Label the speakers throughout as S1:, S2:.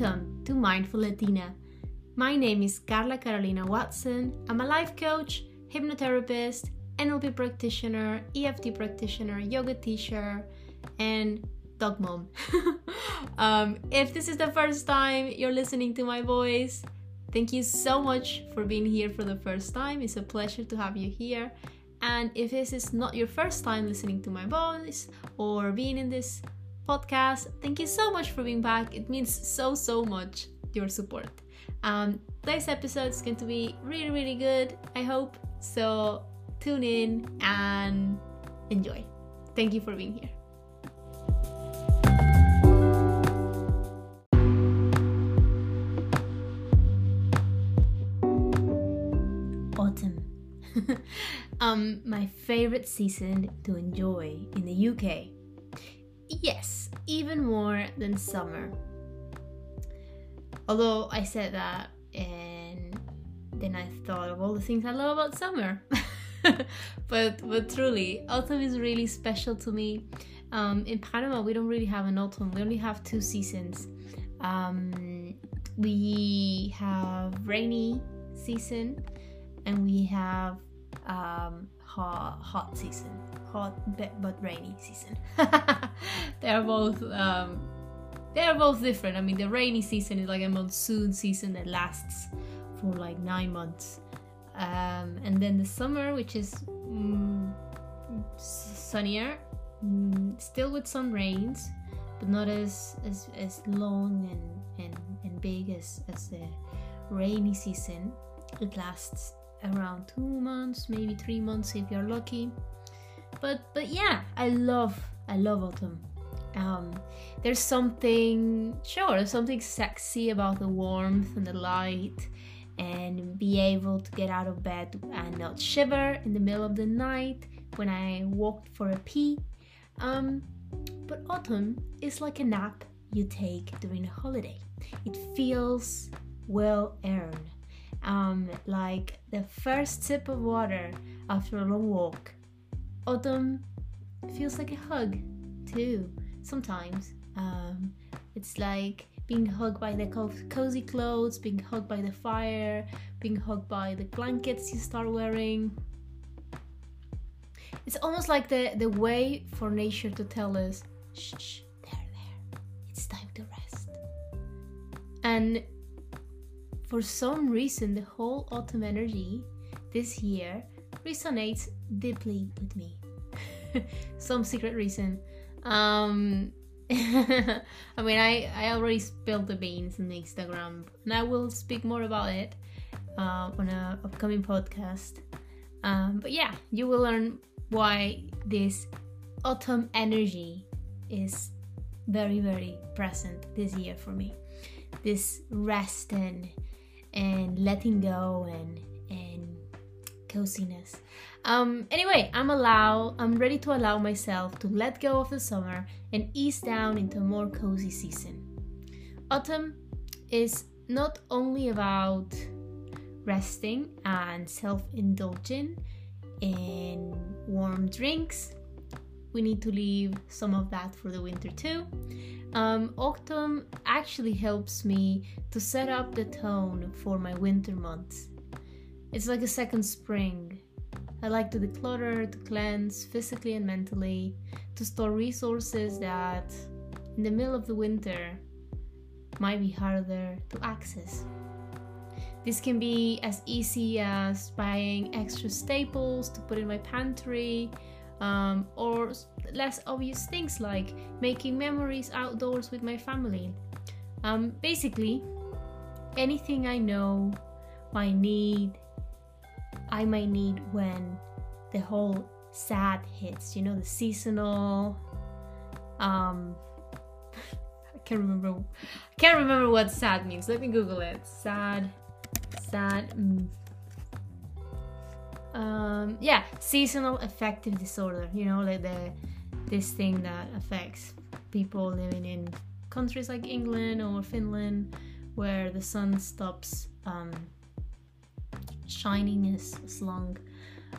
S1: Welcome to Mindful Latina. My name is Carla Carolina Watson. I'm a life coach, hypnotherapist, NLP practitioner, EFT practitioner, yoga teacher, and dog mom. um, if this is the first time you're listening to my voice, thank you so much for being here for the first time. It's a pleasure to have you here. And if this is not your first time listening to my voice or being in this podcast. Thank you so much for being back. It means so, so much your support. Um, today's episode is going to be really, really good, I hope. So tune in and enjoy. Thank you for being here. Autumn. um, my favorite season to enjoy in the UK Yes, even more than summer. Although I said that and then I thought of all the things I love about summer. but but truly, autumn is really special to me. Um, in Panama, we don't really have an autumn. We only have two seasons. Um, we have rainy season, and we have um, hot hot season. Hot but rainy season. They are both um, they are both different. I mean the rainy season is like a monsoon season that lasts for like nine months. Um, and then the summer which is mm, sunnier mm, still with some rains but not as as, as long and, and, and big as, as the rainy season. It lasts around two months, maybe three months if you're lucky. But but yeah, I love I love autumn. Um, there's something sure, there's something sexy about the warmth and the light and be able to get out of bed and not shiver in the middle of the night when I walked for a pee. Um, but autumn is like a nap you take during a holiday. It feels well earned um, like the first sip of water after a long walk. Autumn feels like a hug, too, sometimes. Um, it's like being hugged by the co- cozy clothes, being hugged by the fire, being hugged by the blankets you start wearing. It's almost like the, the way for nature to tell us, shh, shh, there, there, it's time to rest. And for some reason, the whole autumn energy this year resonates deeply with me. some secret reason. Um, I mean, I, I already spilled the beans the Instagram, and I will speak more about it uh, on an upcoming podcast. Um, but yeah, you will learn why this autumn energy is very, very present this year for me. This rest and and letting go and and coziness. Um, anyway, I'm allow I'm ready to allow myself to let go of the summer and ease down into a more cozy season. Autumn is not only about resting and self-indulging in warm drinks. We need to leave some of that for the winter too. Um, autumn actually helps me to set up the tone for my winter months. It's like a second spring. I like to declutter, to cleanse physically and mentally, to store resources that in the middle of the winter might be harder to access. This can be as easy as buying extra staples to put in my pantry, um, or less obvious things like making memories outdoors with my family. Um, basically, anything I know I need, I might need when the whole sad hits, you know, the seasonal. Um, I can't remember. I can't remember what sad means. Let me Google it. Sad, sad. Mm um, yeah, seasonal affective disorder. You know, like the this thing that affects people living in countries like England or Finland, where the sun stops um, shining as, as long.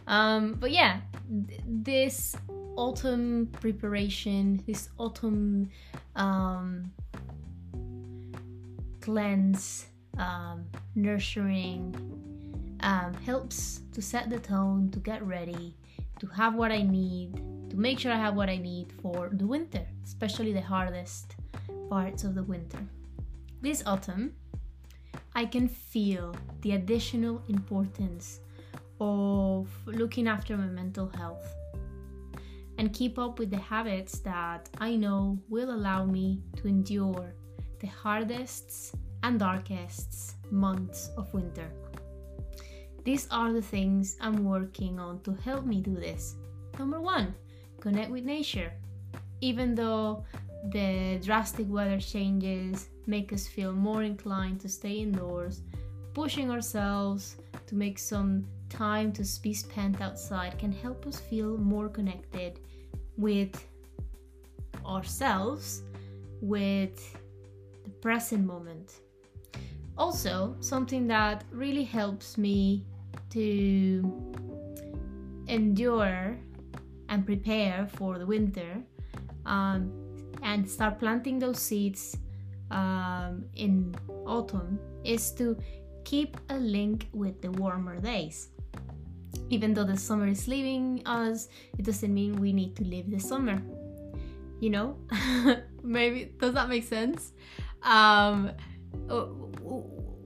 S1: Um, but yeah, th- this autumn preparation, this autumn um, cleanse, um, nurturing, um, helps to set the tone, to get ready, to have what I need, to make sure I have what I need for the winter, especially the hardest parts of the winter. This autumn, I can feel the additional importance of looking after my mental health and keep up with the habits that I know will allow me to endure the hardest and darkest months of winter. These are the things I'm working on to help me do this. Number one, connect with nature. Even though the drastic weather changes make us feel more inclined to stay indoors, pushing ourselves to make some time to be spent outside can help us feel more connected with ourselves, with the present moment. Also, something that really helps me to endure and prepare for the winter um, and start planting those seeds um, in autumn is to keep a link with the warmer days. Even though the summer is leaving us, it doesn't mean we need to leave the summer. You know? Maybe, does that make sense? Um,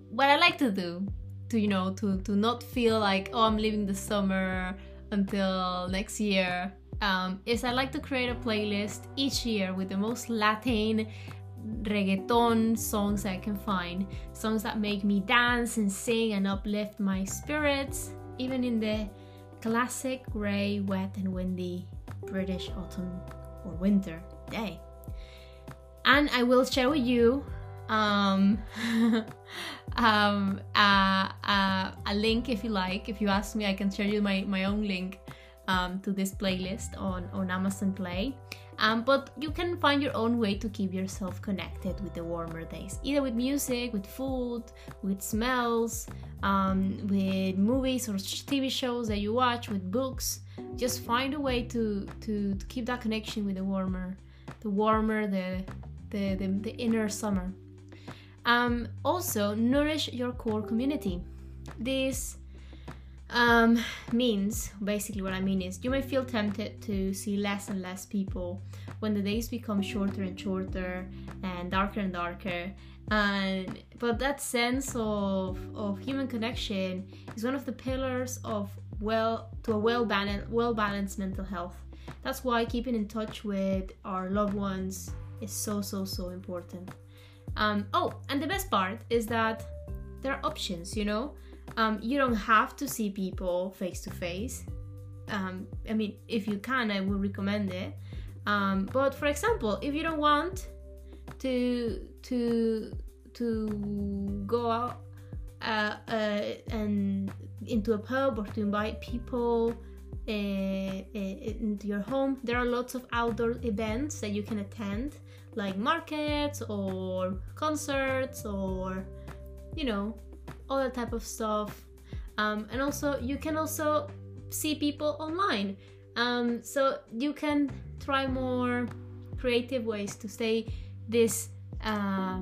S1: what I like to do to you know to to not feel like oh I'm leaving the summer until next year um, is I like to create a playlist each year with the most Latin reggaeton songs I can find, songs that make me dance and sing and uplift my spirits, even in the classic grey, wet, and windy British autumn or winter day. And I will share with you um, um, uh, uh, a link if you like. If you ask me, I can share you my, my own link um, to this playlist on, on Amazon Play. Um, but you can find your own way to keep yourself connected with the warmer days, either with music, with food, with smells, um, with movies or TV shows that you watch, with books. Just find a way to, to, to keep that connection with the warmer, the warmer, the, the, the, the inner summer. Um, also, nourish your core community. This um, means basically what I mean is you may feel tempted to see less and less people when the days become shorter and shorter and darker and darker. And but that sense of, of human connection is one of the pillars of well to a well balanced well balanced mental health. That's why keeping in touch with our loved ones is so so so important. Um, oh, and the best part is that there are options, you know? Um, you don't have to see people face to face. I mean, if you can, I would recommend it. Um, but for example, if you don't want to to to go out uh, uh, and into a pub or to invite people uh, uh into your home, there are lots of outdoor events that you can attend like markets or concerts or you know all that type of stuff. Um, and also you can also see people online. Um, so you can try more creative ways to stay this uh,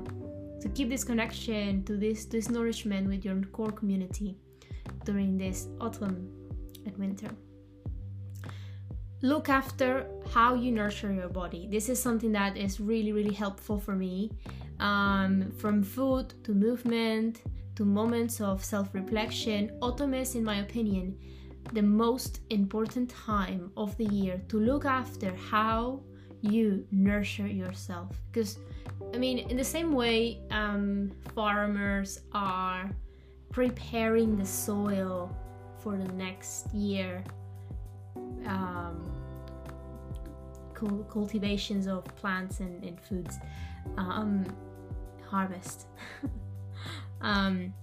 S1: to keep this connection to this this nourishment with your core community during this autumn and winter look after how you nurture your body. This is something that is really, really helpful for me. Um, from food to movement to moments of self reflection, autumn is, in my opinion, the most important time of the year to look after how you nurture yourself. Because, I mean, in the same way, um, farmers are preparing the soil for the next year um, cultivations of plants and, and foods um, harvest. um,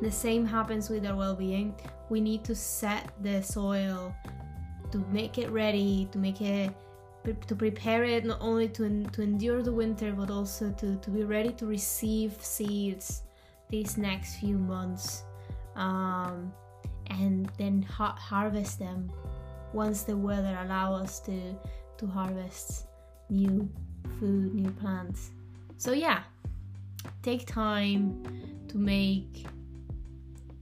S1: the same happens with our well-being. We need to set the soil to make it ready, to make it to prepare it not only to, to endure the winter but also to, to be ready to receive seeds these next few months um, and then ha- harvest them once the weather allow us to to harvest new food, new plants. So yeah, take time to make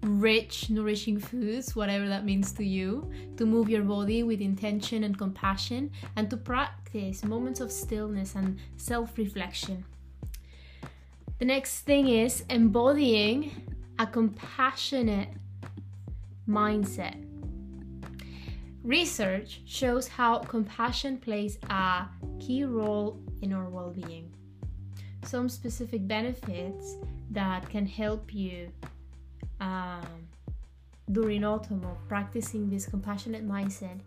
S1: rich, nourishing foods, whatever that means to you, to move your body with intention and compassion, and to practice moments of stillness and self reflection. The next thing is embodying a compassionate mindset. Research shows how compassion plays a key role in our well being. Some specific benefits that can help you um, during autumn of practicing this compassionate mindset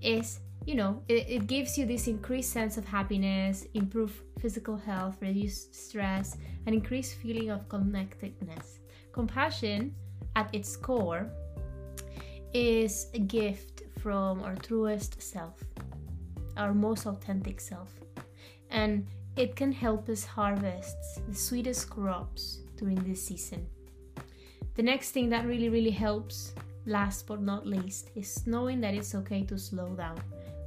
S1: is you know it, it gives you this increased sense of happiness improve physical health reduce stress and increase feeling of connectedness compassion at its core is a gift from our truest self our most authentic self and it can help us harvest the sweetest crops during this season the next thing that really, really helps, last but not least, is knowing that it's okay to slow down.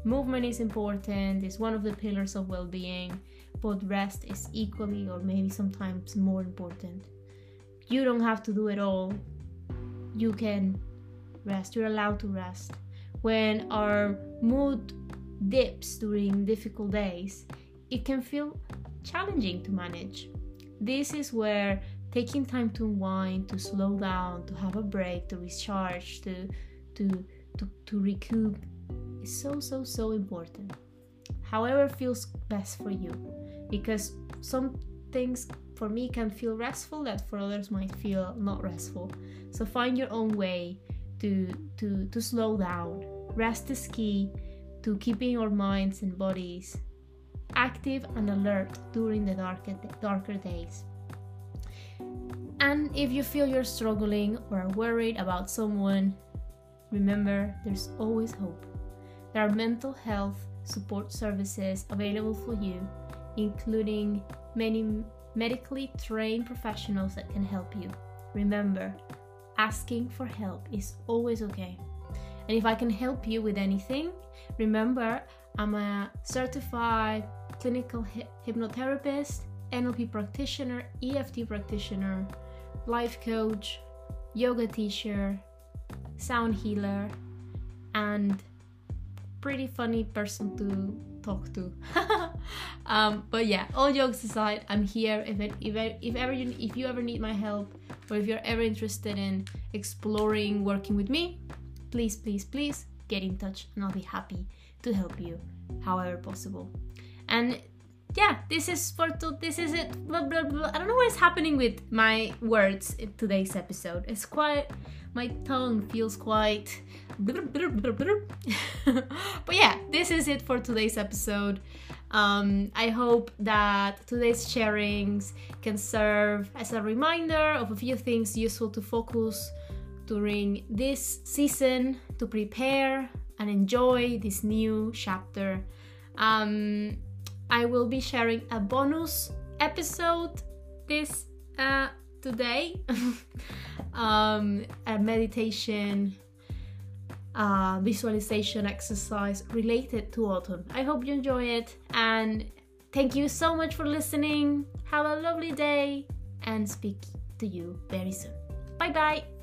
S1: Movement is important, it's one of the pillars of well being, but rest is equally or maybe sometimes more important. You don't have to do it all. You can rest, you're allowed to rest. When our mood dips during difficult days, it can feel challenging to manage. This is where taking time to unwind, to slow down, to have a break, to recharge, to to to, to recoup is so so so important. However feels best for you. Because some things for me can feel restful that for others might feel not restful. So find your own way to to to slow down. Rest is key to keeping our minds and bodies active and alert during the darker, darker days. And if you feel you're struggling or are worried about someone, remember there's always hope. There are mental health support services available for you, including many medically trained professionals that can help you. Remember, asking for help is always okay. And if I can help you with anything, remember I'm a certified clinical hypnotherapist, NLP practitioner, EFT practitioner, life coach, yoga teacher, sound healer, and pretty funny person to talk to. um, but yeah, all jokes aside, I'm here if it, if, I, if ever you if you ever need my help or if you're ever interested in exploring working with me, please please please get in touch and I'll be happy to help you however possible. And yeah, this is for to- this is it. Blah, blah, blah. I don't know what is happening with my words in today's episode. It's quite my tongue feels quite. but yeah, this is it for today's episode. Um, I hope that today's sharings can serve as a reminder of a few things useful to focus during this season to prepare and enjoy this new chapter. Um, I will be sharing a bonus episode this uh, today, um, a meditation, uh, visualization exercise related to autumn. I hope you enjoy it and thank you so much for listening. Have a lovely day and speak to you very soon. Bye bye.